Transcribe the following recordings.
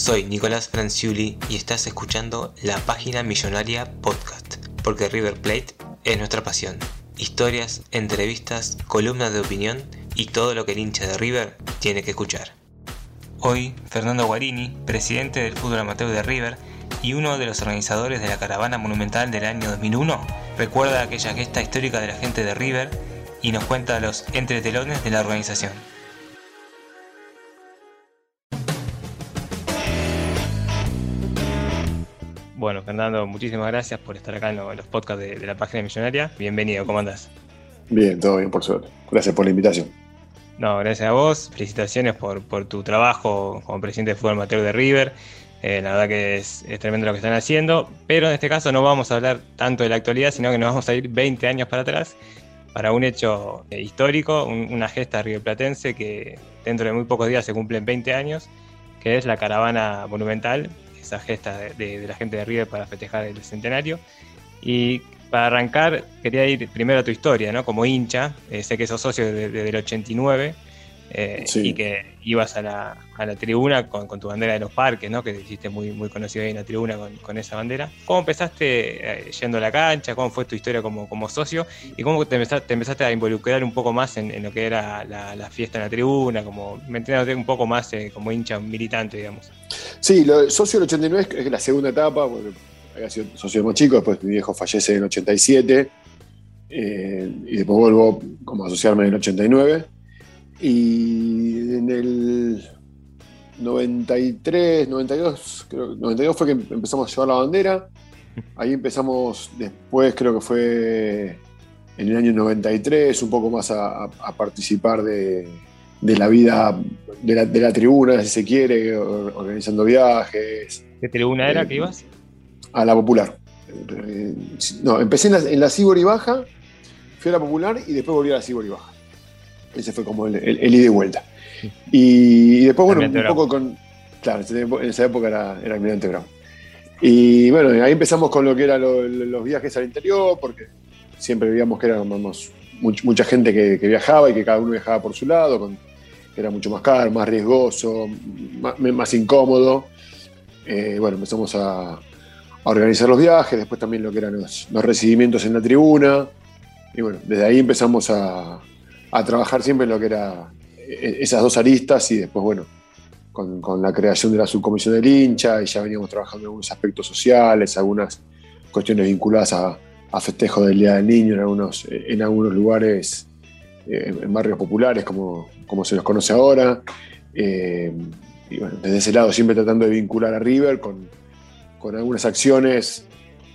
soy Nicolás Franciuli y estás escuchando La Página Millonaria Podcast, porque River Plate es nuestra pasión. Historias, entrevistas, columnas de opinión y todo lo que el hincha de River tiene que escuchar. Hoy, Fernando Guarini, presidente del fútbol amateur de River y uno de los organizadores de la caravana monumental del año 2001, recuerda aquella gesta histórica de la gente de River y nos cuenta los entretelones de la organización. Bueno, Fernando, muchísimas gracias por estar acá en los podcasts de, la página millonaria. Bienvenido, ¿cómo andás? Bien, todo bien, por suerte. Gracias por la invitación. No, gracias a vos. Felicitaciones por, por tu trabajo como presidente de fútbol amateur de River. Eh, la verdad que es, tremendo lo que están haciendo. Pero en este caso no vamos a hablar tanto de la actualidad, sino que nos vamos a ir 20 años para atrás para un hecho eh, histórico, una gesta riverplatense que dentro de muy pocos días se cumplen 20 años, que es la caravana monumental esa gesta de, la gente de River para festejar el centenario. Y para arrancar, quería ir primero a tu historia, ¿no? Como hincha, eh, sé que sos socio desde, el 89 eh, y que ibas a la, a la tribuna con, con, tu bandera de los parques, ¿no? Que te hiciste muy, muy conocido ahí en la tribuna con, con esa bandera. ¿Cómo empezaste eh, yendo a la cancha? ¿Cómo fue tu historia como, como socio? ¿Y cómo te empezaste, te empezaste a involucrar un poco más en, en lo que era la, la, fiesta en la tribuna, como metiéndote un poco más como hincha militante, digamos? Sí, lo, socio del 89 es la segunda etapa, porque había sido socio más chico, después mi viejo fallece en el 87, eh, y después vuelvo como a asociarme en el 89. Y en el 93, 92, creo 92 fue que empezamos a llevar la bandera. Ahí empezamos después, creo que fue en el año 93, un poco más a, participar de, la vida de la, tribuna, si se quiere, organizando viajes. ¿Qué tribuna era que ibas? A la popular. Eh, no, empecé en la, en la Cibor y Baja, fui a la popular y después volví a la Cibor y Baja. Ese fue como el, el, ida y vuelta. Y, después, bueno, un poco con. Claro, en esa época era, era Almirante Brown. Y bueno, ahí empezamos con lo que eran los viajes al interior, porque siempre veíamos que éramos mucha gente que, viajaba y que cada uno viajaba por su lado, que era mucho más caro, más riesgoso, más, incómodo. Eh, bueno, empezamos a, organizar los viajes, después también lo que eran los recibimientos en la tribuna. Y bueno, desde ahí empezamos a, a trabajar siempre en lo que era eh, esas dos aristas y después, bueno, con, la creación de la subcomisión del hincha y ya veníamos trabajando en algunos aspectos sociales, algunas cuestiones vinculadas a, a festejo del Día del Niño en algunos, en algunos lugares, eh, en barrios populares como, como se los conoce ahora. Eh, y bueno, desde ese lado siempre tratando de vincular a River con, con algunas acciones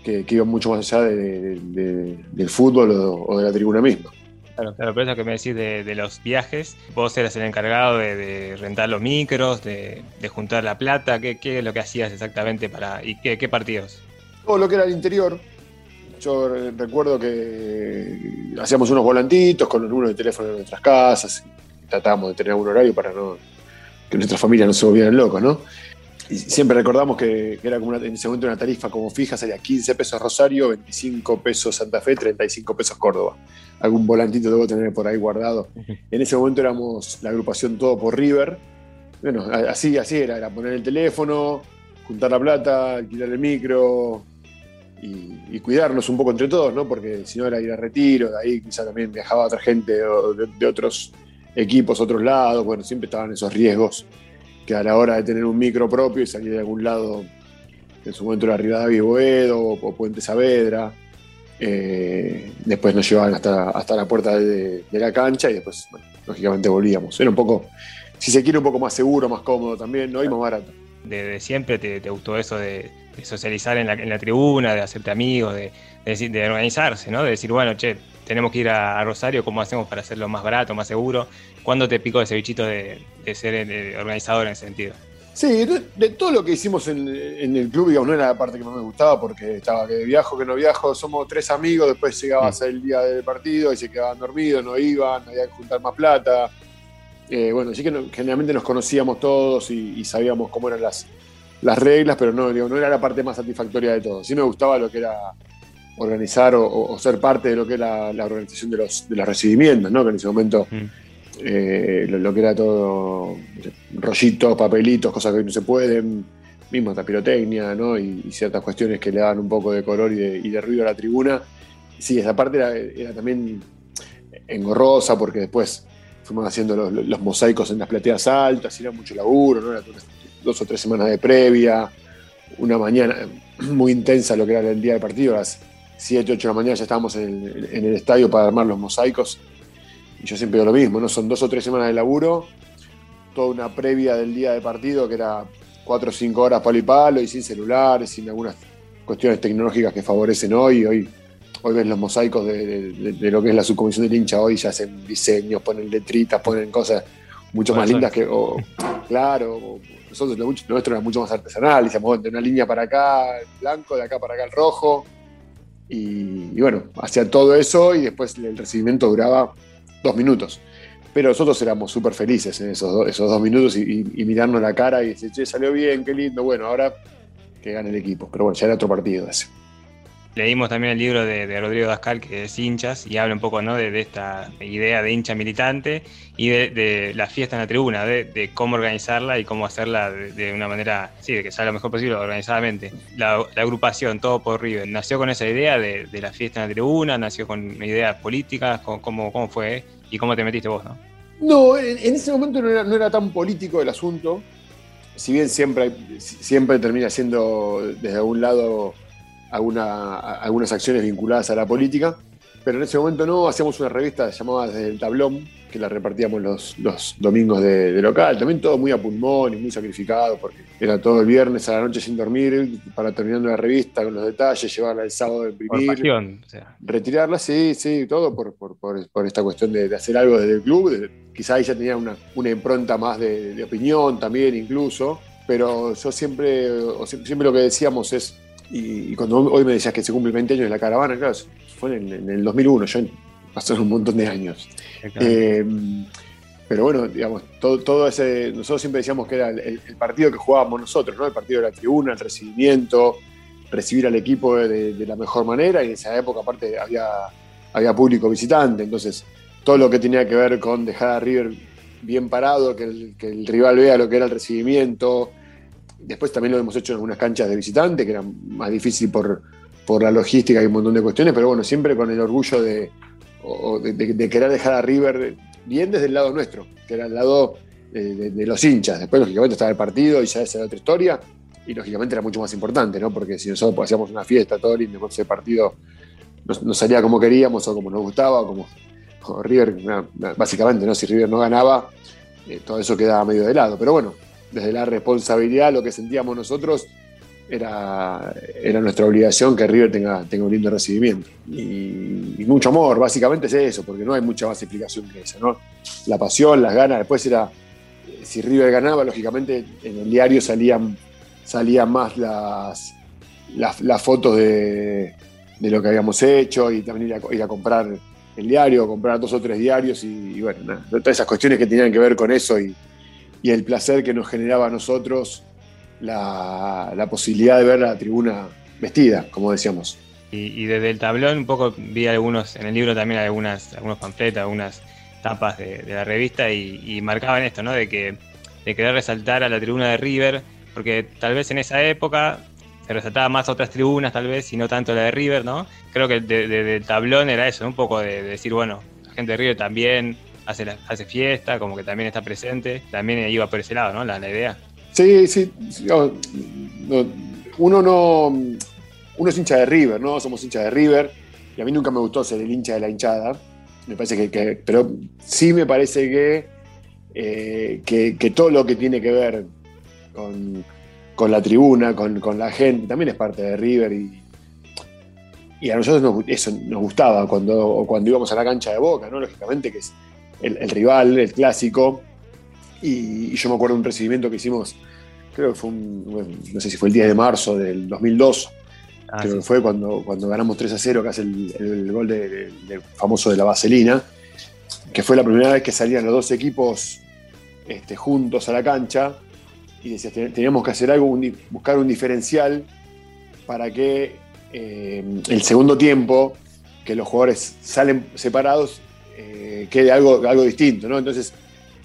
que, iban mucho más allá del fútbol o de la tribuna misma. Claro, claro, pero eso que me decís de, los viajes, vos eras el encargado de, rentar los micros, de, juntar la plata, ¿qué, es lo que hacías exactamente para y qué, partidos? Todo lo que era el interior. Yo recuerdo que hacíamos unos volantitos con los números de teléfono de nuestras casas, tratábamos de tener un horario para no que nuestras familias no se volvieran locos, ¿no? Y siempre recordamos que, era como en ese momento una tarifa como fija, sería 15 pesos Rosario, 25 pesos Santa Fe, 35 pesos Córdoba. Algún volantito debo tener por ahí guardado. En ese momento éramos la agrupación Todo por River. Bueno, así, así era, era poner el teléfono, juntar la plata, alquilar el micro y, cuidarnos un poco entre todos, ¿no? Porque si no era ir a retiro, de ahí quizá también viajaba otra gente de, de otros equipos, otros lados, bueno, siempre estaban esos riesgos que a la hora de tener un micro propio y salir de algún lado, en su momento era Rivadavia y Boedo o, Puente Saavedra, eh, después nos llevaban hasta, hasta la puerta de, la cancha y después, lógicamente volvíamos. Era un poco, si se quiere, un poco más seguro, más cómodo también, ¿no? Y más barato. Desde siempre te, gustó eso de, socializar en la, tribuna, de hacerte amigos, de, de, organizarse, ¿no? De decir, bueno, che, tenemos que ir a, Rosario, ¿cómo hacemos para hacerlo más barato, más seguro? ¿Cuándo te picó ese bichito de, ser organizador en ese sentido? Sí, de, todo lo que hicimos en, el club, digamos, no era la parte que más me gustaba porque estaba que viajo, que no viajo, somos tres amigos, después llegabas el día del partido y se quedaban dormidos, no iban, había que juntar más plata. Eh, bueno, sí que generalmente nos conocíamos todos y, sabíamos cómo eran las, las reglas, pero no, no era la parte más satisfactoria de todo. Sí me gustaba lo que era organizar o, ser parte de lo que era la, organización de los, de los recibimientos, ¿no? que en ese momento eh, lo, que era todo rollitos, papelitos, cosas que no se pueden, mismo hasta pirotecnia, ¿no? Y, ciertas cuestiones que le daban un poco de color y de, ruido a la tribuna. Sí, esa parte era, también engorrosa porque después fuimos haciendo los, mosaicos en las plateas altas, y era mucho laburo, ¿no? Era dos o tres semanas de previa, una mañana muy intensa lo que era el día del partido, las 7, 8 de la mañana ya estábamos en en el estadio para armar los mosaicos y yo siempre digo lo mismo, ¿no? Son dos o tres semanas de laburo, toda una previa del día de partido que era cuatro o cinco horas palo y palo y sin celulares, sin algunas cuestiones tecnológicas que favorecen hoy. Hoy, hoy ven los mosaicos de, lo que es la subcomisión del hincha, hoy ya hacen diseños, ponen letritas, ponen cosas mucho más lindas que. claro, nosotros lo, nuestro era mucho más artesanal, decíamos de una línea para acá el blanco, de acá para acá el rojo. Y, y bueno, hacía todo eso y después el recibimiento duraba dos minutos. Pero nosotros éramos súper felices en esos, esos dos minutos y, mirarnos la cara y decir, che, salió bien, qué lindo. Bueno, ahora que gane el equipo. Pero bueno, ya era otro partido ese. Leímos también el libro de, Rodrigo Dascal, que es hinchas, y habla un poco ¿no? de, esta idea de hincha militante y de, la fiesta en la tribuna, de, cómo organizarla y cómo hacerla de, una manera, sí, de que salga lo mejor posible organizadamente. La, agrupación, todo por River, ¿nació con esa idea de, la fiesta en la tribuna? ¿Nació con ideas políticas? ¿Cómo, cómo fue? ¿Y cómo te metiste vos? No, no en, ese momento no era, no era tan político el asunto, si bien siempre, siempre termina siendo desde algún lado algunas acciones vinculadas a la política, pero en ese momento no, hacíamos una revista llamada Desde el Tablón, que la repartíamos los, los domingos de, local, también todo muy a pulmón y muy sacrificado, porque era todo el viernes a la noche sin dormir, para terminando la revista con los detalles, llevarla el sábado a imprimir, retirarla, sí, sí, todo por, por, por, esta cuestión de, hacer algo desde el club, quizá ella tenía una, una impronta más de, de opinión también incluso, pero yo siempre, siempre lo que decíamos es, y, cuando hoy me decías que se cumple 20 años de la caravana, claro, fue en, el 2001, ya pasaron un montón de años. Eh, pero bueno, digamos, todo, todo, ese. Nosotros siempre decíamos que era el, partido que jugábamos nosotros, ¿no? El partido de la tribuna, el recibimiento, recibir al equipo de, la mejor manera. Y en esa época, aparte, había, había público visitante. Entonces, todo lo que tenía que ver con dejar a River bien parado, que el, que el rival vea lo que era el recibimiento, Después también lo hemos hecho en algunas canchas de visitante, que era más difícil por, por la logística y un montón de cuestiones, pero bueno, siempre con el orgullo de, de, querer dejar a River bien desde el lado nuestro, que era el lado de, los hinchas. Después, lógicamente, estaba el partido y ya esa era otra historia, y lógicamente era mucho más importante, ¿no? Porque si nosotros hacíamos una fiesta todo lindo, después ese partido no, salía como queríamos o como nos gustaba, o como, River, básicamente, ¿no? Si River no ganaba, eh, todo eso quedaba medio de lado. Pero bueno, desde la responsabilidad, lo que sentíamos nosotros, era, nuestra obligación que River tenga, un lindo recibimiento. Y, mucho amor, básicamente es eso, porque no hay mucha más explicación que esa, ¿no? La pasión, las ganas, después era, si River ganaba, lógicamente en el diario salían, más las, las, fotos de, lo que habíamos hecho y también ir a, ir a comprar el diario, comprar dos o tres diarios y, bueno, todas esas cuestiones que tenían que ver con eso y, y el placer que nos generaba a nosotros la, posibilidad de ver la tribuna vestida, como decíamos. Y, desde el tablón un poco vi algunos, en el libro también algunas, algunos panfletos, algunas tapas de, la revista y, marcaban esto, ¿no? De que de querer resaltar a la tribuna de River, porque tal vez en esa época se resaltaba más otras tribunas tal vez y no tanto la de River, ¿no? Creo que desde el tablón era eso, un poco de, decir, bueno, la gente de River también hace, hace fiesta, como que también está presente, también iba por ese lado, ¿no? La, idea. Sí, sí. uno no. Uno es hincha de River, ¿no? Somos hincha de River. Y a mí nunca me gustó ser el hincha de la hinchada. Me parece que. pero sí me parece que, eh, que, todo lo que tiene que ver con, la tribuna, con, la gente, también es parte de River. Y, y a nosotros nos, eso nos gustaba cuando, cuando íbamos a la cancha de Boca, ¿no? Lógicamente, que el, rival, el clásico. Y, yo me acuerdo de un recibimiento que hicimos, creo que fue un, no sé si fue el 10 de marzo del 2002, ah, creo que fue cuando, cuando ganamos 3 a 0, que hace el, gol de, famoso de la Vaselina, que fue la primera vez que salían los dos equipos este, juntos a la cancha y decías, teníamos que hacer algo, buscar un diferencial para que eh, el segundo tiempo, que los jugadores salen separados, eh, quede algo, algo distinto, ¿no? Entonces,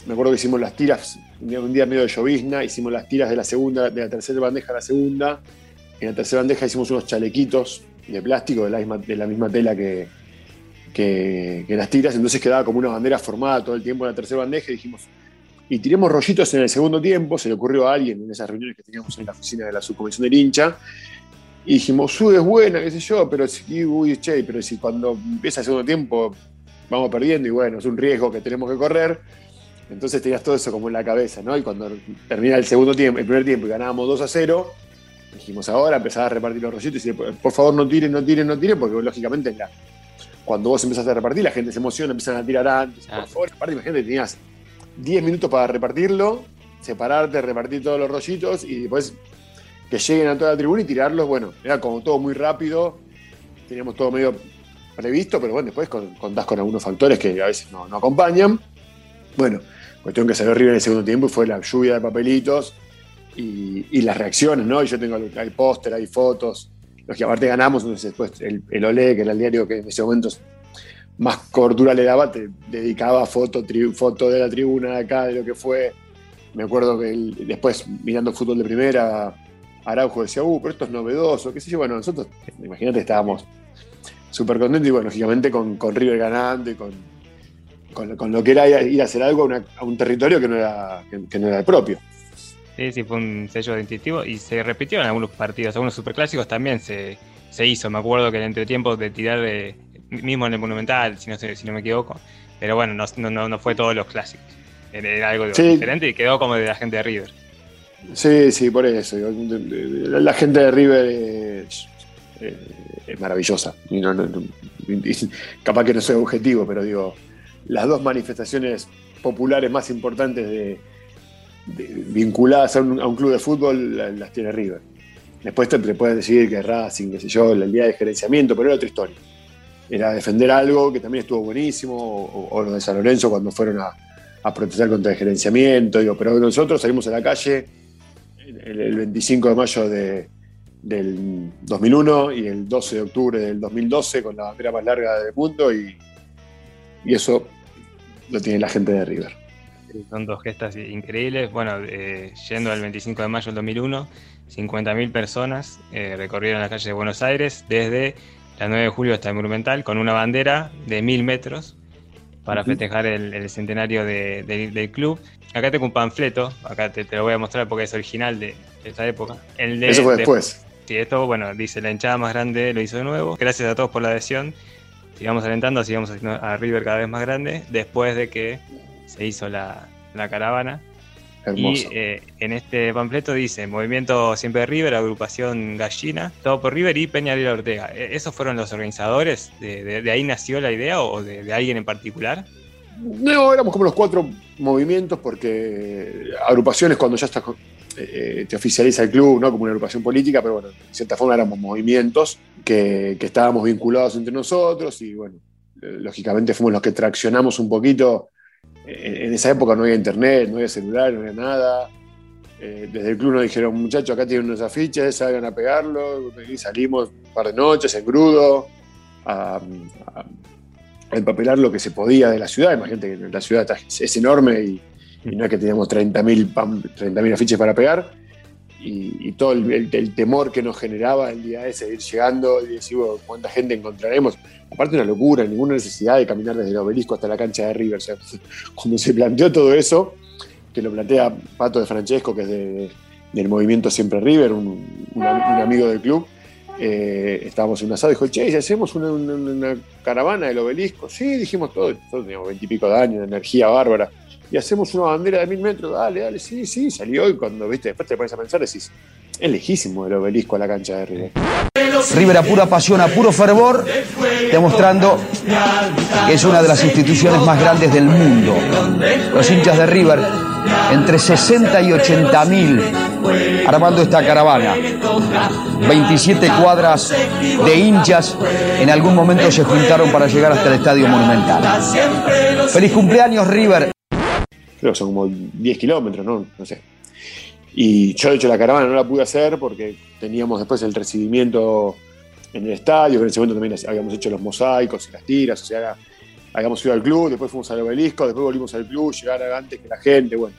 me acuerdo que hicimos las tiras, un día, medio de llovizna, hicimos las tiras de la segunda, de la tercera bandeja a la segunda. En la tercera bandeja hicimos unos chalequitos de plástico de la misma, tela que, que, las tiras, entonces quedaba como una bandera formada todo el tiempo en la tercera bandeja y dijimos, y tiremos rollitos en el segundo tiempo, se le ocurrió a alguien en esas reuniones que teníamos en la oficina de la subcomisión del hincha, y dijimos, Sud es buena, qué sé yo, pero uy, pero si cuando empieza el segundo tiempo vamos perdiendo y bueno, es un riesgo que tenemos que correr. Entonces tenías todo eso como en la cabeza, ¿no? Y cuando termina el segundo tiempo, el primer tiempo y ganábamos 2 a 0, dijimos ahora, empezaba a repartir los rollitos y decir, por favor no tiren, no tiren, no tiren, porque lógicamente cuando vos empezás a repartir, la gente se emociona, empiezan a tirar antes, por ah. favor, aparte imagínate, tenías 10 minutos para repartirlo, separarte, repartir todos los rollitos y después que lleguen a toda la tribuna y tirarlos, bueno, era como todo muy rápido, teníamos todo medio previsto, pero bueno, después contás con algunos factores que a veces no, acompañan. Bueno, cuestión que salió horrible en el segundo tiempo y fue la lluvia de papelitos y, las reacciones, ¿no? Y yo tengo, hay póster, hay fotos, los que aparte ganamos, entonces después el, el Olé, que era el diario que en ese momento más cobertura le daba, te dedicaba foto, foto de la tribuna de acá, de lo que fue. Me acuerdo que después, mirando fútbol de primera, Araujo decía, uh, pero esto es novedoso, qué sé yo. Bueno, nosotros, imagínate, estábamos súper contentos y bueno, lógicamente con, con River ganando y con, con, lo que era ir a hacer algo a, un territorio que no, era, que, no era el propio. Sí, sí, fue un sello distintivo y se repitió en algunos partidos, algunos superclásicos también se, se hizo. Me acuerdo que el entretiempo de tirar de, mismo en el Monumental, si no, si no me equivoco. Pero bueno, no, no, no fue todos los clásicos. Era algo diferente y quedó como de la gente de River. Sí, sí, por eso. La gente de River es, maravillosa. Y capaz que no soy objetivo, pero digo, las dos manifestaciones populares más importantes de, vinculadas a un, club de fútbol las, tiene River. Después te, puedes decir que Racing, qué sé yo, el día de gerenciamiento, pero era otra historia era defender algo que también estuvo buenísimo, o, lo de San Lorenzo cuando fueron a, protestar contra el gerenciamiento, digo, pero nosotros salimos a la calle el, 25 de mayo del 2001 y el 12 de octubre del 2012 con la bandera más larga del mundo y, y eso lo tiene la gente de River. Son dos gestas increíbles. Bueno, eh, yendo al 25 de mayo del 2001, 50.000 personas eh, recorrieron la calle de Buenos Aires desde la 9 de julio está el Monumental, con una bandera de mil metros para festejar el, centenario del club. Acá tengo un panfleto, acá te, lo voy a mostrar porque es original de, esta época. Eso fue después. Sí, esto, bueno, dice la hinchada más grande lo hizo de nuevo. Gracias a todos por la adhesión. Sigamos alentando, sigamos a River cada vez más grande después de que se hizo la, la caravana. Y eh, en este panfleto dice Movimiento Siempre River, Agrupación Gallina, todo por River y Peñarol Ortega. ¿E-, ¿Esos fueron los organizadores? ¿De, ahí nació la idea o de, alguien en particular? No, éramos como los cuatro movimientos porque agrupaciones cuando ya estás, eh, te oficializa el club, ¿no? Como una agrupación política, pero bueno, de cierta forma éramos movimientos que, estábamos vinculados entre nosotros y bueno, lógicamente fuimos los que traccionamos un poquito en esa época no había internet, no había celular, no había nada. Eh, desde el club nos dijeron, muchachos, acá tienen unos afiches, salgan a pegarlo. Y salimos un par de noches en crudo a, empapelar lo que se podía de la ciudad. Imagínate que la ciudad es enorme y, no es que teníamos 30.000 30 afiches para pegar. y, todo el, temor que nos generaba el día ese de ir llegando y decir, cuánta gente encontraremos. Aparte una locura, ninguna necesidad de caminar desde el obelisco hasta la cancha de River. cuando se planteó todo eso, que lo plantea Pato de Francesco, que es del movimiento Siempre River, un, amigo del club, eh, estábamos en un asado y dijo, che, ¿y hacemos una, caravana del obelisco? Sí, dijimos todo, nosotros teníamos veintipico de años, de energía bárbara y hacemos una bandera de mil metros, dale, dale, sí, sí, salió y cuando viste, después te pones a pensar, decís, es lejísimo el obelisco a la cancha de River. River a pura pasión, a puro fervor, demostrando que es una de las instituciones más grandes del mundo. Los hinchas de River, entre 60 y 80 mil, armando esta caravana. 27 cuadras de hinchas en algún momento se juntaron para llegar hasta el Estadio Monumental. Feliz cumpleaños River creo que son como 10 kilómetros, ¿no? No sé. Y yo, de hecho, la caravana no la pude hacer porque teníamos después el recibimiento en el estadio, que en ese momento también habíamos hecho los mosaicos y las tiras, o sea, habíamos ido al club, después fuimos al obelisco, después volvimos al club, llegar antes que la gente, bueno,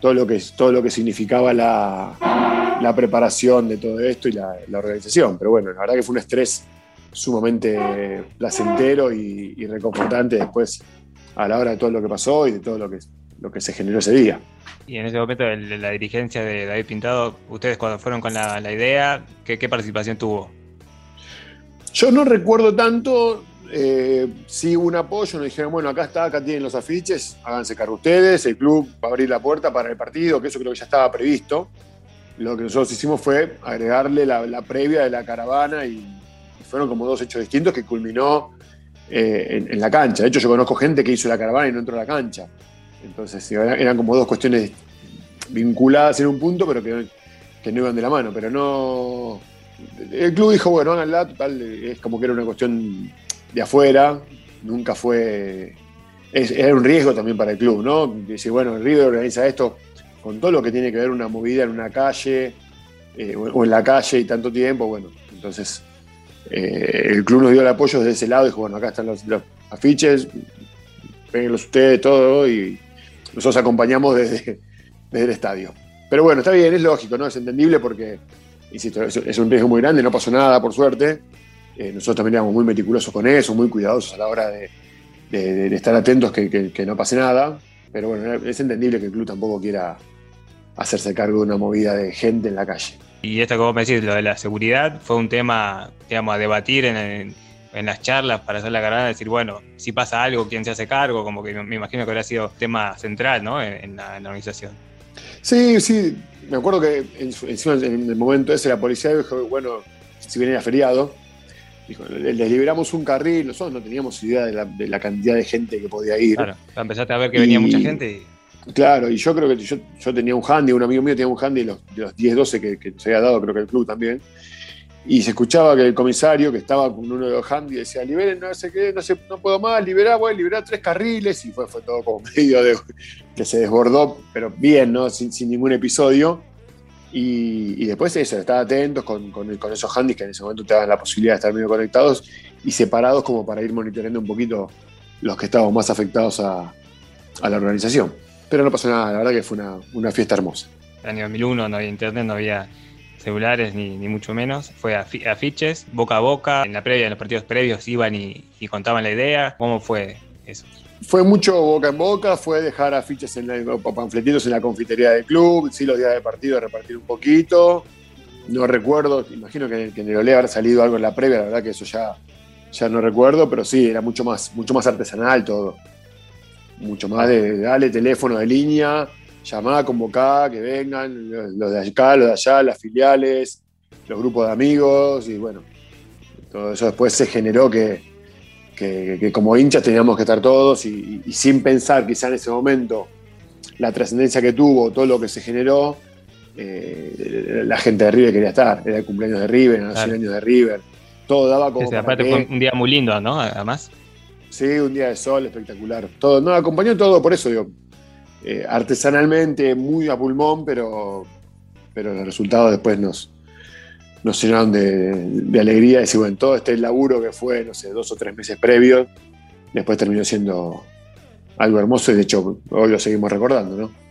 todo lo que, todo lo que significaba la, la preparación de todo esto y la, organización. Pero bueno, la verdad que fue un estrés sumamente placentero y reconfortante después a la hora de todo lo que pasó y de todo lo que lo que se generó ese día. Y en ese momento, la dirigencia de David Pintado, ustedes cuando fueron con la, idea, ¿qué, participación tuvo? Yo no recuerdo tanto, eh, sí un apoyo, nos dijeron, bueno, acá está, acá tienen los afiches, háganse cargo ustedes, el club va a abrir la puerta para el partido, que eso creo que ya estaba previsto. Lo que nosotros hicimos fue agregarle la, previa de la caravana y, fueron como dos hechos distintos que culminó eh, en, en, la cancha. De hecho, yo conozco gente que hizo la caravana y no entró a la cancha. Entonces eran como dos cuestiones vinculadas en un punto, pero que, no iban de la mano. Pero no. El club dijo, bueno, háganla, total, es como que era una cuestión de afuera, nunca fue. era un riesgo también para el club, ¿no? Decir, bueno, el River organiza esto con todo lo que tiene que ver una movida en una calle eh, o en la calle y tanto tiempo, bueno, entonces eh, el club nos dio el apoyo desde ese lado, dijo, bueno, acá están los, los afiches, péguenlos ustedes, todo, y, nosotros acompañamos desde, el estadio. Pero bueno, está bien, es lógico, ¿no? Es entendible porque, insisto, es, un riesgo muy grande, no pasó nada, por suerte. Eh, nosotros también éramos muy meticulosos con eso, muy cuidadosos a la hora de, estar atentos que, no pase nada. Pero bueno, es entendible que el club tampoco quiera hacerse cargo de una movida de gente en la calle. Y esto vos me decís, lo de la seguridad, fue un tema, digamos, a debatir en, en las charlas para hacer la carrera, decir, bueno, si pasa algo, ¿quién se hace cargo? Como que me imagino que habría sido tema central, ¿no? En, la, organización. Sí, sí. Me acuerdo que en, en el momento ese la policía dijo, bueno, si viene a feriado, dijo, les liberamos un carril, nosotros no teníamos idea de la, cantidad de gente que podía ir. Claro, empezaste a ver que venía mucha gente. Claro, y yo creo que yo, tenía un handy, un amigo mío tenía un handy de los, de los 10, 12 que, que se había dado, creo que el club también y se escuchaba que el comisario que estaba con uno de los handy decía, liberen, no sé qué, no, sé, no puedo más, liberar, bueno, liberar tres carriles, y fue, fue todo como medio de que se desbordó, pero bien, ¿no? Sin, ningún episodio. Y, después eso, estar atentos con, con, esos handys que en ese momento te daban la posibilidad de estar medio conectados y separados como para ir monitoreando un poquito los que estaban más afectados a, la organización. Pero no pasó nada, la verdad que fue una, una fiesta hermosa. En el año 2001 no había internet, no había celulares ni, mucho menos. Fue afiches, boca a boca. En la previa, en los partidos previos iban y, contaban la idea. ¿Cómo fue eso? Fue mucho boca en boca, fue dejar afiches en la, panfletitos en la confitería del club, sí los días de partido repartir un poquito. No recuerdo, imagino que, en el Olé habrá salido algo en la previa, la verdad que eso ya, ya no recuerdo, pero sí, era mucho más, mucho más artesanal todo. Mucho más de, dale teléfono de línea, llamá, convocá, que vengan, los de acá, los de allá, las filiales, los grupos de amigos, y bueno, todo eso después se generó que, como hinchas teníamos que estar todos y, sin pensar quizá en ese momento la trascendencia que tuvo, todo lo que se generó, eh, la gente de River quería estar, era el cumpleaños de River, los 100 años de River, todo daba como... aparte fue un día muy lindo, ¿no? Además. Sí, un día de sol espectacular. Todo, no, acompañó todo por eso, digo, eh, artesanalmente muy a pulmón, pero, pero los resultados después nos, nos llenaron de, alegría. Decir, bueno, todo este laburo que fue, no sé, dos o tres meses previos, después terminó siendo algo hermoso y de hecho hoy lo seguimos recordando, ¿no?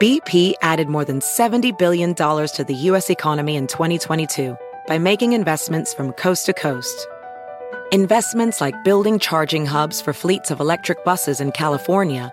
BP added more than $70 billion to the U.S. economy in 2022 by making investments from coast to coast. Investments like building charging hubs for fleets of electric buses in California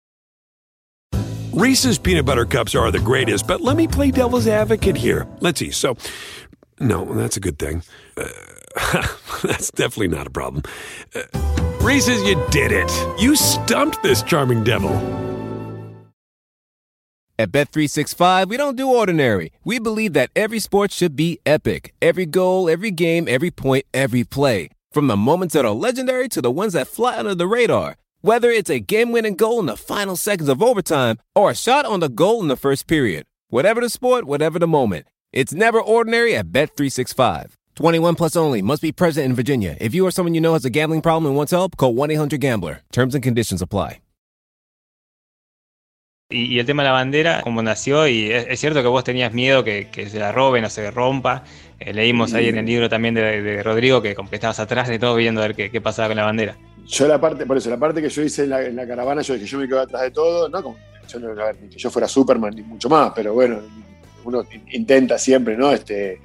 Reese's peanut butter cups are the greatest, but let me play devil's advocate here. Let's see. So, no, that's a good thing. Uh, that's definitely not a problem. Uh, Reese's, you did it. You stumped this charming devil. At Bet365, we don't do ordinary. We believe that every sport should be epic. Every goal, every game, every point, every play. From the moments that are legendary to the ones that fly under the radar. Whether it's a game winning goal in the final seconds of overtime or a shot on the goal in the first period. Whatever the sport, whatever the moment. It's never ordinary at Bet365. 21 plus only. Must be present in Virginia. If you or someone you know has a gambling problem and wants help, call 1 800 Gambler. Terms and conditions apply. Y, el tema de la bandera, como nació, y es, cierto que vos tenías miedo que, que se la roben o se rompa. Eh, leímos ahí en el libro también de, de Rodrigo que, que estabas atrás de todo viendo a ver qué, qué pasaba con la bandera. Yo la parte, por eso, la parte que yo hice en la, caravana, yo dije, yo me quedo atrás de todo, no como, yo no, ni que yo fuera Superman ni mucho más, pero bueno, uno intenta siempre, ¿no? Este,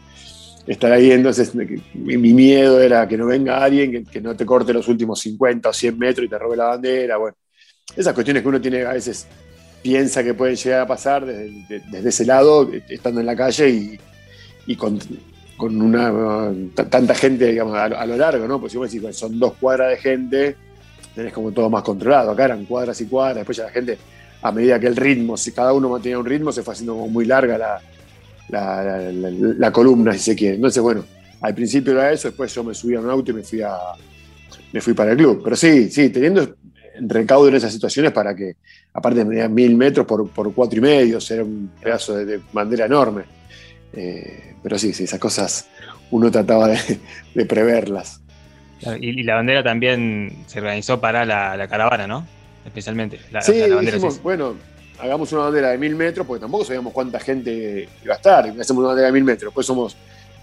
estar ahí, entonces mi, mi miedo era que no venga alguien que, que, no te corte los últimos 50 o 100 metros y te robe la bandera, bueno, esas cuestiones que uno tiene a veces piensa que pueden llegar a pasar desde, desde ese lado, estando en la calle y, y con, con una tanta gente digamos, a, a, lo largo, ¿no? Pues si vos decís, son dos cuadras de gente, tenés como todo más controlado. Acá eran cuadras y cuadras, después ya la gente, a medida que el ritmo, si cada uno mantenía un ritmo, se fue haciendo como muy larga la, la, la, la, columna, si se quiere. Entonces, bueno, al principio era eso, después yo me subí a un auto y me fui, a, me fui para el club. Pero sí, sí, teniendo recaudo en esas situaciones para que, aparte de mil metros por, por cuatro y medio, era un pedazo de, de bandera enorme. Eh, pero sí, sí, esas cosas uno trataba de, de preverlas. Y, y, la bandera también se organizó para la, la caravana, ¿no? Especialmente. La, sí, la bandera dijimos, bueno, hagamos una bandera de mil metros, porque tampoco sabíamos cuánta gente iba a estar. Hacemos una bandera de mil metros. Después somos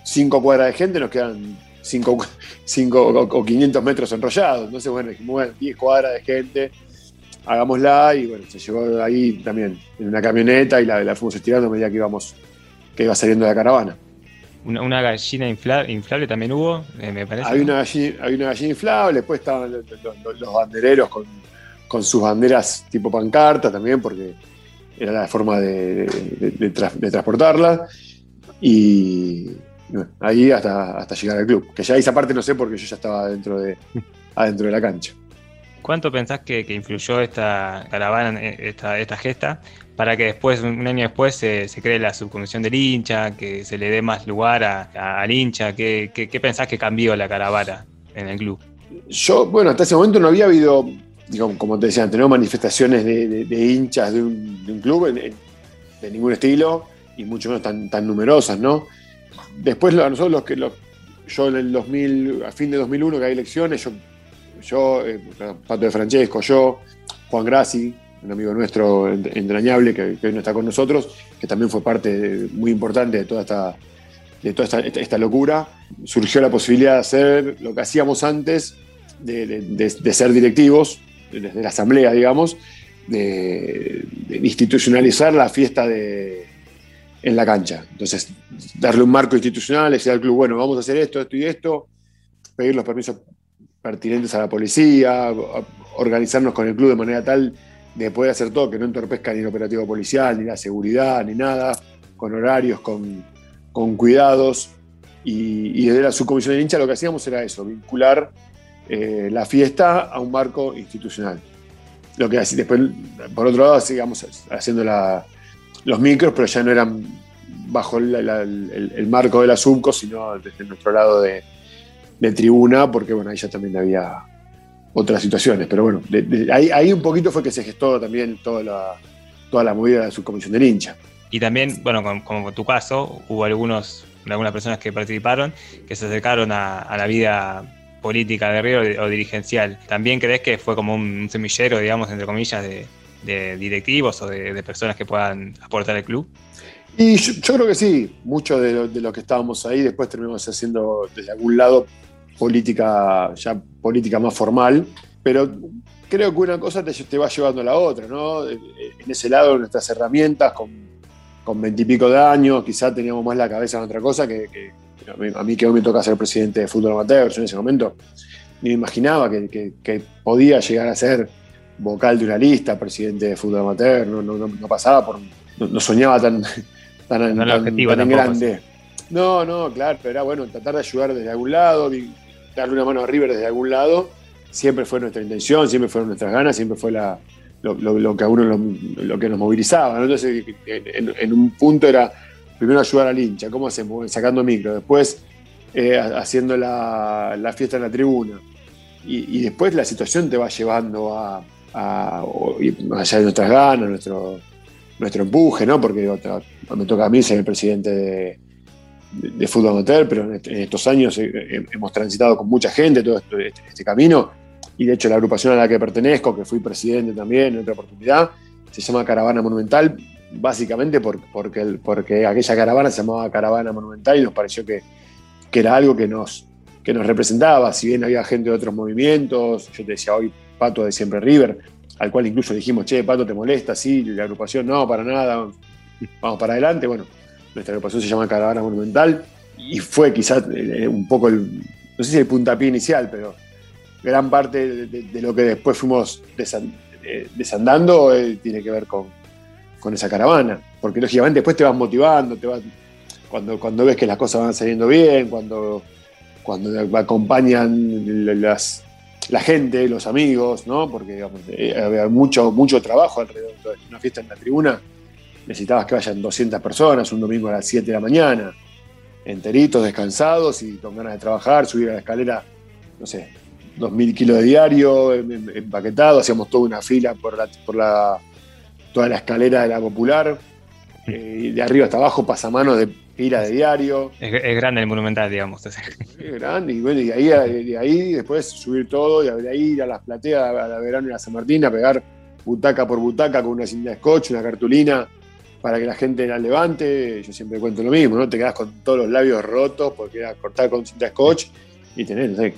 cinco cuadras de gente, nos quedan cinco, cinco o, o 500 metros enrollados. Entonces, bueno, dijimos, bueno, 10 cuadras de gente, hagámosla. Y bueno, se llevó ahí también en una camioneta y la, la fuimos estirando a medida que íbamos que iba saliendo de la caravana. Una, una gallina infla, inflable también hubo, eh, me parece. Hay, una gallina, hay una gallina inflable, después estaban los, los, los bandereros con, con, sus banderas tipo pancarta también, porque era la forma de, de, de, tra de transportarla. Y bueno, ahí hasta, hasta llegar al club. Que ya esa parte no sé porque yo ya estaba dentro de, adentro de la cancha. ¿Cuánto pensás que, que, influyó esta caravana, esta, esta gesta, para que después, un año después, se, se cree la subcomisión del hincha, que se le dé más lugar a, a, al hincha? ¿Qué, ¿Qué, pensás que cambió la caravana en el club? Yo, bueno, hasta ese momento no había habido, digamos, como te decía antes, ¿no? manifestaciones de, de, hinchas de un, de un club de ningún estilo, y mucho menos tan, tan numerosas, ¿no? Después, nosotros los que, los, yo en el 2000, a fin de 2001, que hay elecciones, yo yo, eh, Pato de Francesco, yo, Juan Grassi, un amigo nuestro entrañable que, hoy no está con nosotros, que también fue parte muy importante de toda esta, de toda esta, esta, locura, surgió la posibilidad de hacer lo que hacíamos antes de ser directivos, desde la asamblea, digamos, de, institucionalizar la fiesta de, en la cancha. Entonces, darle un marco institucional, decir al club, bueno, vamos a hacer esto, esto y esto, pedir los permisos pertinentes a la policía, organizarnos con el club de manera tal de poder hacer todo, que no entorpezca ni el operativo policial, ni la seguridad, ni nada, con horarios, con, con cuidados. Y, y, desde la subcomisión de hincha lo que hacíamos era eso, vincular eh, la fiesta a un marco institucional. lo que así después, por otro lado, sigamos haciendo los micros, pero ya no eran bajo el, marco de la sino desde nuestro lado de, tribuna, porque bueno, ahí ya también había otras situaciones. Pero bueno, ahí, un poquito fue que se gestó también toda la, toda la movida de la subcomisión del hincha. Y también, bueno, como, en tu caso, hubo algunos, algunas personas que participaron que se acercaron a, la vida política de Río o dirigencial. ¿También crees que fue como un semillero, digamos, entre comillas, de, directivos o de, personas que puedan aportar al club? Y yo, creo que sí, mucho de lo, de que estábamos ahí después terminamos haciendo desde algún lado política, ya política más formal, pero creo que una cosa te, te va llevando a la otra, ¿no? En ese lado nuestras herramientas con con veintipico de años, quizá teníamos más la cabeza en otra cosa que, a mí que hoy me toca ser presidente de fútbol amateur, yo en ese momento ni me imaginaba que, podía llegar a ser vocal de una lista, presidente de fútbol amateur, no, no, no pasaba por, no, soñaba tan, tan, grande. No, no, claro, pero era bueno tratar de ayudar desde algún lado, darle una mano a River desde algún lado, siempre fue nuestra intención, siempre fueron nuestras ganas, siempre fue lo, que a uno lo, que nos movilizaba. Entonces, en, un punto era primero ayudar al hincha, ¿cómo hacemos? Sacando micro, después eh, haciendo la, fiesta en la tribuna. Y, después la situación te va llevando a, más allá de nuestras ganas, nuestro, nuestro empuje, ¿no? Porque me toca a mí ser el presidente de, Fútbol Amateur, pero en, estos años hemos transitado con mucha gente todo este, este camino y de hecho la agrupación a la que pertenezco, que fui presidente también en otra oportunidad, se llama Caravana Monumental, básicamente porque, porque aquella caravana se llamaba Caravana Monumental y nos pareció que, que era algo que nos, que nos representaba, si bien había gente de otros movimientos, yo te decía hoy Pato de Siempre River, al cual incluso dijimos, che, Pato, ¿te molesta? Sí, la agrupación no, para nada, vamos para adelante. Bueno, nuestra agrupación se llama Caravana Monumental y fue quizás eh, un poco el, no sé si el puntapié inicial, pero gran parte de, lo que después fuimos eh, desandando eh, tiene que ver con, esa caravana. Porque lógicamente después te vas motivando, te vas, cuando, cuando ves que las cosas van saliendo bien, cuando, cuando acompañan las, la gente, los amigos, ¿no? Porque eh, había mucho, mucho trabajo alrededor de una fiesta en la tribuna. Necesitabas que vayan 200 personas un domingo a las 7 de la mañana, enteritos, descansados y con ganas de trabajar, subir a la escalera, no sé, 2.000 kilos de diario em, em, empaquetado, hacíamos toda una fila por, la, por la, toda la escalera de la Popular, eh, de arriba hasta abajo pasamanos de pila de diario. Es, grande el monumental, digamos. Es grande, y bueno, y de ahí, de ahí después subir todo, y de ahí ir a las plateas, a la Verano y a San Martín, a pegar butaca por butaca con una cinta de scotch, una cartulina, para que la gente la levante. Yo siempre cuento lo mismo, ¿no? Te quedas con todos los labios rotos porque era cortar con cinta de scotch y tener, no sé,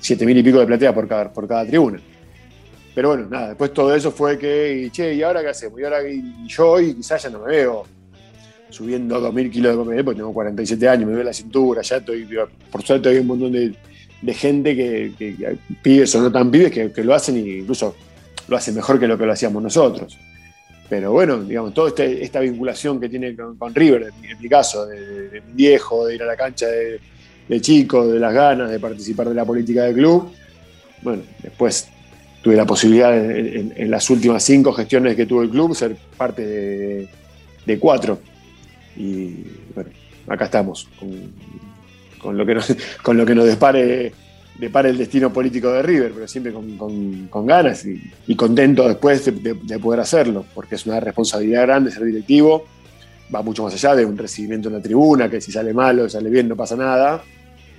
siete mil y pico de platea por cada, por cada tribuna. Pero bueno, nada, después todo eso fue que, che, ¿y ahora qué hacemos? Y ahora yo hoy quizás ya no me veo subiendo 2.000 kilos de comer, porque tengo 47 años, me veo la cintura, ya estoy, por suerte hay un montón de, gente que, pibes o no tan pibes, que, lo hacen e incluso lo hacen mejor que lo que lo hacíamos nosotros. Pero bueno, digamos, toda esta vinculación que tiene con, River, en mi, caso, de, de, viejo, de ir a la cancha de, de chico, de las ganas de participar de la política del club. Bueno, después tuve la posibilidad en, las últimas cinco gestiones que tuvo el club ser parte de, cuatro. Y bueno, acá estamos, con, lo, que nos, con lo que nos depare, el destino político de River, pero siempre con, ganas y, contento después de, de, poder hacerlo, porque es una responsabilidad grande ser directivo. Va mucho más allá de un recibimiento en la tribuna, que si sale mal o sale bien no pasa nada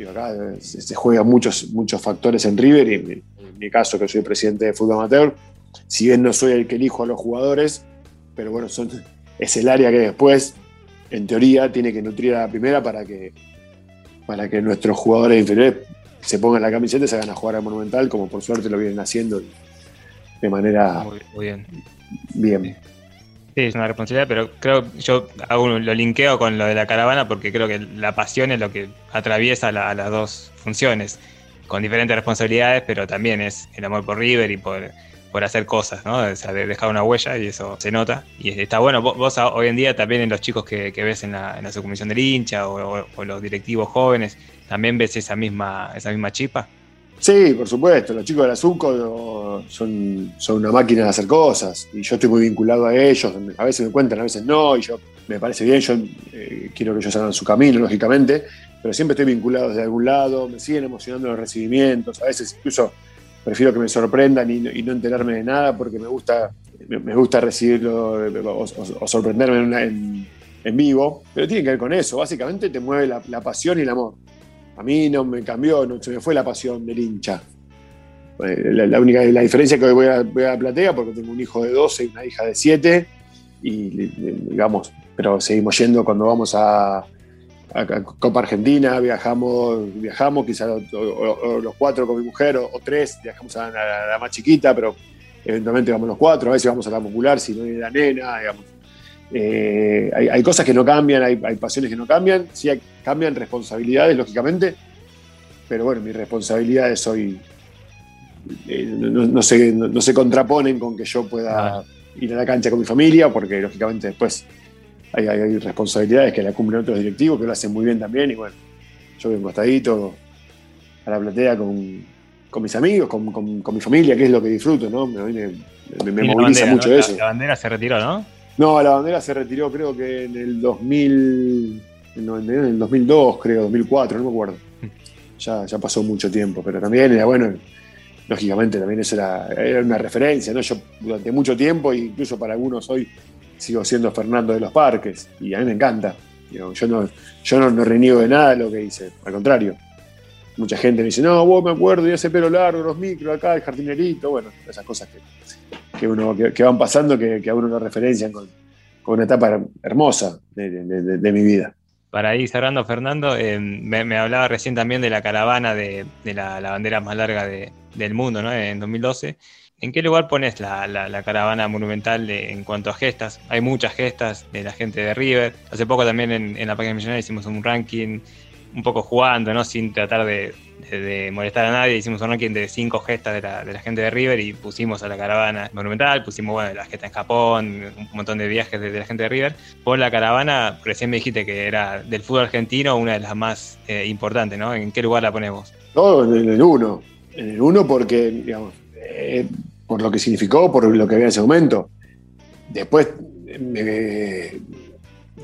acá se, juegan muchos, muchos factores en River y en, mi caso que soy presidente de fútbol amateur, si bien no soy el que elijo a los jugadores, pero bueno, son, es el área que después, en teoría, tiene que nutrir a la primera para que, para que nuestros jugadores inferiores se pongan la camiseta y se hagan a jugar al Monumental, como por suerte lo vienen haciendo de manera muy, bien. bien. Sí, es una responsabilidad, pero creo yo lo linkeo con lo de la caravana porque creo que la pasión es lo que atraviesa las dos funciones, con diferentes responsabilidades, pero también es el amor por River y por, por hacer cosas, ¿no? O sea, de dejar una huella y eso se nota. Y está bueno, vos, hoy en día también en los chicos que, ves en la, en la del hincha o, los directivos jóvenes, ¿también ves esa misma, esa misma chispa? Sí, por supuesto. Los chicos de la son, son una máquina de hacer cosas y yo estoy muy vinculado a ellos. A veces me cuentan, a veces no, y yo me parece bien. Yo eh, quiero que ellos hagan su camino, lógicamente, pero siempre estoy vinculado desde algún lado. Me siguen emocionando los recibimientos. A veces incluso prefiero que me sorprendan y, no enterarme de nada porque me gusta, me, gusta recibirlo o, sorprenderme en, vivo. Pero tiene que ver con eso. Básicamente te mueve la pasión y el amor. A mí no me cambió, no, se me fue la pasión del hincha. Eh, la, única la diferencia es que hoy voy a, voy a Platea porque tengo un hijo de 12 y una hija de 7 y digamos, pero seguimos yendo cuando vamos a, Copa Argentina, viajamos, viajamos quizás los cuatro con mi mujer o, tres, viajamos a la, más chiquita, pero eventualmente vamos los cuatro, a veces vamos a la popular si no hay la nena, digamos. Eh, hay, cosas que no cambian, hay, pasiones que no cambian, sí cambian responsabilidades, lógicamente, pero bueno, mis responsabilidades hoy eh, no, se, contraponen con que yo pueda ir a la cancha con mi familia, porque lógicamente después hay, responsabilidades que la cumplen otros directivos que lo hacen muy bien también, y bueno, yo vengo costadito a la platea con, mis amigos, con, mi familia, que es lo que disfruto, ¿no? Me, moviliza mucho eso. La bandera se retiró, ¿no? No, la bandera se retiró creo que en el 2000, en el 2002, creo, 2004, no me acuerdo. Ya, ya pasó mucho tiempo, pero también era bueno, lógicamente también eso era, era una referencia, ¿no? Yo durante mucho tiempo, incluso para algunos hoy, sigo siendo Fernando de los Parques, y a mí me encanta. yo no, yo no, reniego de nada de lo que hice, al contrario. Mucha gente me dice, no, vos me acuerdo, y ese pelo largo, los micros acá, el jardinerito, bueno, esas cosas que, que, uno, que, van pasando que, a uno lo referencian con, una etapa hermosa de, mi vida. Para ir cerrando, Fernando, eh, me, hablaba recién también de la caravana de, la, bandera más larga del mundo, ¿no? En 2012. ¿En qué lugar pones la, caravana monumental en cuanto a gestas? Hay muchas gestas de la gente de River. Hace poco también en, la página millonaria hicimos un ranking un poco jugando, ¿no? Sin tratar de, molestar a nadie. Hicimos un ranking de cinco gestas de la, gente de River y pusimos a la caravana monumental, pusimos, bueno, la gesta en Japón, un montón de viajes de, la gente de River. Por la caravana, recién me dijiste que era del fútbol argentino una de las más eh, importantes, ¿no? ¿En qué lugar la ponemos? No, en el uno. En el uno porque, digamos, eh, por lo que significó, por lo que había en ese momento. Después,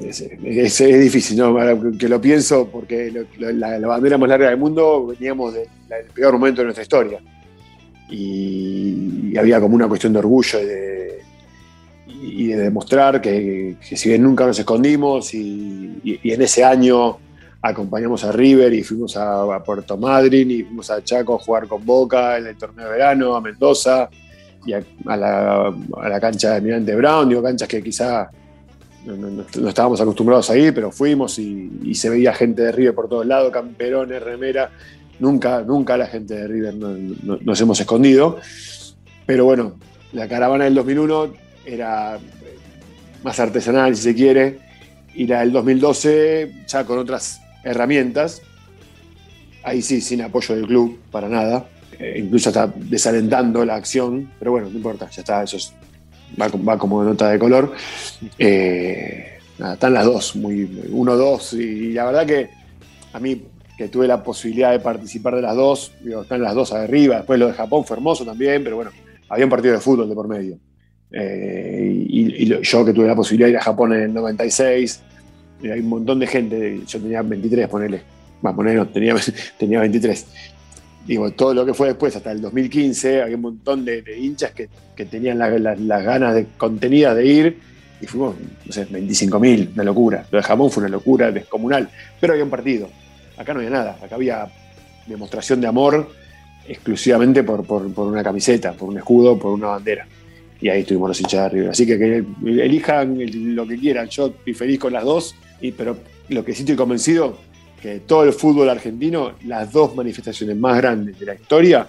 es, difícil, ¿no? que lo pienso porque la, bandera más larga del mundo veníamos del peor momento de nuestra historia. Y, había como una cuestión de orgullo y de, y de demostrar que, si bien nunca nos escondimos y, en ese año acompañamos a River y fuimos a, Puerto Madryn y fuimos a Chaco a jugar con Boca en el torneo de verano, a Mendoza y a, la, a la, cancha de Mirante Brown, digo, canchas que quizá no, estábamos acostumbrados a ir, pero fuimos y, se veía gente de River por todos lados, camperones, remera. Nunca, nunca la gente de River nos hemos escondido. Pero bueno, la caravana del 2001 era más artesanal, si se quiere, y la del 2012 ya con otras herramientas. Ahí sí, sin apoyo del club, para nada. Eh, incluso está desalentando la acción, pero bueno, no importa, ya está, eso es va, como nota de color. Eh, están las dos, muy uno, dos, y la verdad que a mí que tuve la posibilidad de participar de las dos, están las dos arriba, después lo de Japón fue hermoso también, pero bueno, había un partido de fútbol de por medio. Eh, y, yo que tuve la posibilidad de ir a Japón en el 96, hay un montón de gente, yo tenía 23, ponele, más poner, no, tenía, tenía 23 digo, todo lo que fue después, hasta el 2015, había un montón de, hinchas que, tenían las ganas de, contenidas de ir y fuimos, no sé, 25.000, una locura. Lo de Jamón fue una locura descomunal, pero había un partido. Acá no había nada, acá había demostración de amor exclusivamente por, una camiseta, por un escudo, por una bandera. Y ahí estuvimos los hinchas de arriba. Así que, que elijan lo que quieran. Yo estoy feliz con las dos, y, pero lo que sí estoy convencido que todo el fútbol argentino, las dos manifestaciones más grandes de la historia,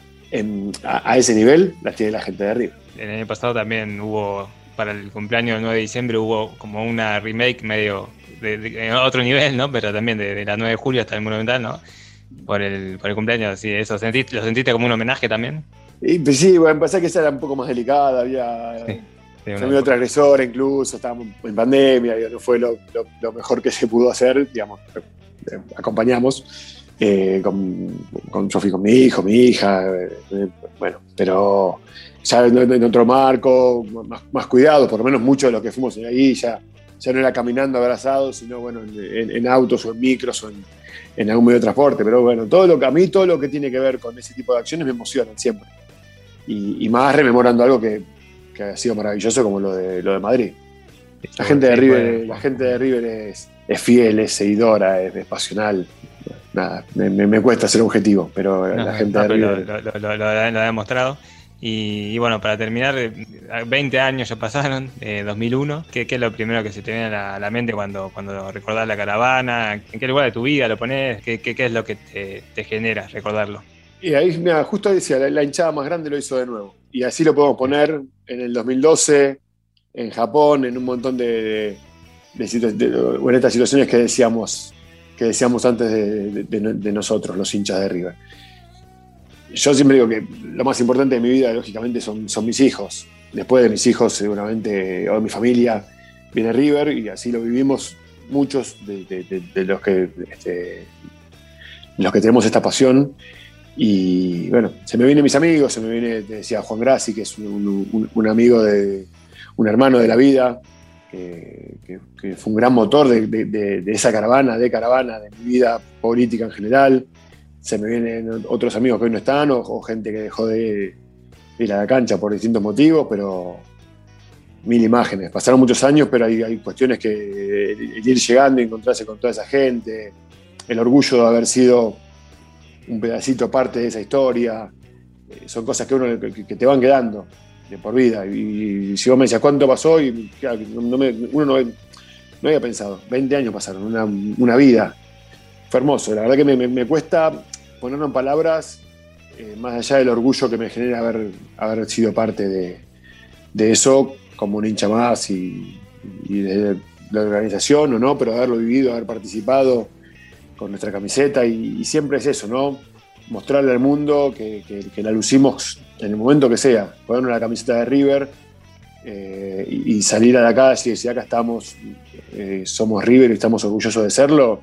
a, ese nivel, las tiene la gente de arriba. El año pasado también hubo, para el cumpleaños del 9 de diciembre, hubo como una remake medio de, otro nivel, ¿no? Pero también de, la 9 de julio hasta el Monumental, ¿no? Por el, por el cumpleaños, sí, eso, ¿lo sentiste como un homenaje también? Y, pues sí, bueno, pensé que esa era un poco más delicada, había... Sí. Fue medio transgresor incluso, estábamos en pandemia, no fue lo, lo, mejor que se pudo hacer, digamos, acompañamos. eh, con, con, con mi hijo, mi hija, eh, bueno, pero ya en, otro marco, más, cuidado, por lo menos mucho de lo que fuimos ahí ya, ya no era caminando abrazados, sino bueno, en, autos o en micros o en, algún medio de transporte, pero bueno, todo lo a mí, todo lo que tiene que ver con ese tipo de acciones me emocionan siempre. Y, más rememorando algo que, que, ha sido maravilloso como lo de, lo de Madrid. La gente de River, la gente de River es, es fiel, es seguidora, es, pasional. Nada, me, cuesta ser objetivo, pero la gente de River. Lo, ha demostrado. Y, bueno, para terminar, 20 años ya pasaron, eh, 2001. ¿Qué, ¿Qué, es lo primero que se te viene a la, mente cuando, cuando recordás la caravana? ¿En qué lugar de tu vida lo pones? ¿Qué, qué, qué es lo que te, te, genera recordarlo? Y ahí, mira, justo decía, la, hinchada más grande lo hizo de nuevo. Y así lo podemos poner en el 2012, en Japón, en un montón de, de, estas situaciones que decíamos, que decíamos antes de, nosotros, los hinchas de River. Yo siempre digo que lo más importante de mi vida, lógicamente, son, son mis hijos. Después de mis hijos, seguramente, o de mi familia, viene River y así lo vivimos muchos de, los que este, los que tenemos esta pasión. Y bueno, se me vienen mis amigos, se me viene, te decía Juan Grassi, que es un amigo de, un hermano de la vida, que, fue un gran motor de, esa caravana, de caravana, de mi vida política en general. Se me vienen otros amigos que hoy no están, o, gente que dejó de ir a la cancha por distintos motivos, pero mil imágenes. Pasaron muchos años, pero hay, cuestiones que el, ir llegando y encontrarse con toda esa gente, el orgullo de haber sido un pedacito parte de esa historia, eh, son cosas que, uno, que te van quedando de por vida. Y, si vos me decías cuánto pasó, y uno no, había pensado, 20 años pasaron, una, vida. Fue hermoso, la verdad que me, cuesta ponerlo en palabras, eh, más allá del orgullo que me genera haber, haber sido parte de, eso como un hincha más y, de la organización o no, pero haberlo vivido, haber participado con nuestra camiseta y, siempre es eso, ¿no? Mostrarle al mundo que la lucimos en el momento que sea, ponernos la camiseta de River eh, y, salir a la calle y decir acá estamos, eh, somos River y estamos orgullosos de serlo,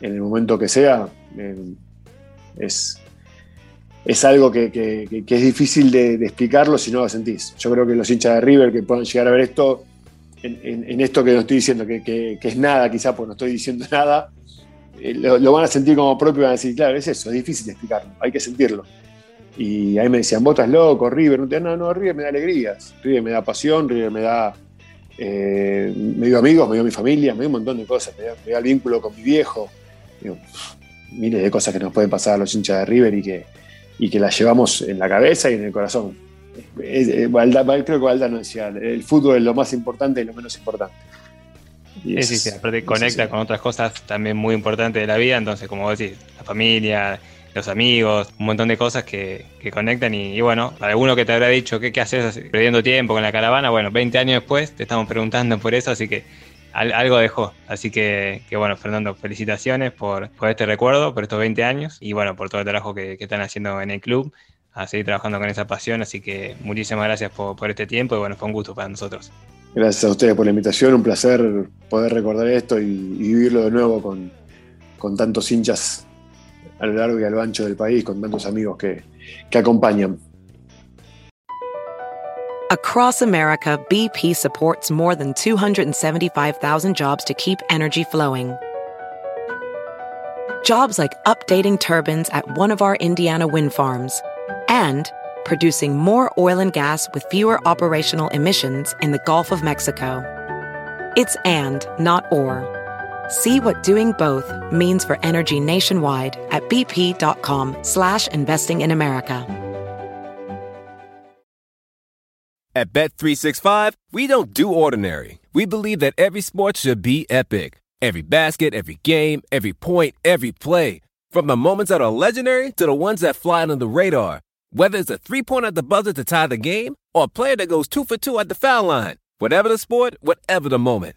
en el momento que sea, eh, es, es algo que, es difícil de, explicarlo si no lo sentís. Yo creo que los hinchas de River que puedan llegar a ver esto, en, esto que no estoy diciendo, que, es nada, quizás porque no estoy diciendo nada, lo, lo, van a sentir como propio y van a decir, claro, es eso, es difícil de explicarlo, hay que sentirlo. Y ahí me decían, vos estás loco, River. No, no, River me da alegrías, River me da pasión, River me da. Eh, me dio amigos, me dio mi familia, me dio un montón de cosas, me dio, el vínculo con mi viejo. miles de cosas que nos pueden pasar a los hinchas de River y que, y que las llevamos en la cabeza y en el corazón. creo que Valdano decía, el fútbol es lo más importante y lo menos importante. sí, sí, sí, aparte conecta con otras cosas también muy importantes de la vida, entonces como vos decís, la familia, los amigos, un montón de cosas que, conectan y, bueno, alguno que te habrá dicho ¿qué, qué haces perdiendo tiempo con la caravana, bueno, 20 años después te estamos preguntando por eso, así que algo dejó. Así que, bueno, Fernando, felicitaciones por, este recuerdo, por estos 20 años y bueno, por todo el trabajo que, están haciendo en el club, a seguir trabajando con esa pasión, así que muchísimas gracias por, este tiempo y bueno, fue un gusto para nosotros. Gracias a ustedes por la invitación, un placer poder recordar esto y, vivirlo de nuevo con, con tantos hinchas a lo largo y a lo ancho del país con tantos amigos que, que acompañan. Across America, BP supports more than 275,000 jobs to keep energy flowing. Jobs like updating turbines at one of our Indiana wind farms and producing more oil and gas with fewer operational emissions in the Gulf of Mexico. It's and, not or. See what doing both means for energy nationwide at bp.com slash investing in America. At Bet365, we don't do ordinary. We believe that every sport should be epic. Every basket, every game, every point, every play. From the moments that are legendary to the ones that fly under the radar. Whether it's a three-pointer at the buzzer to tie the game or a player that goes two for two at the foul line. Whatever the sport, whatever the moment.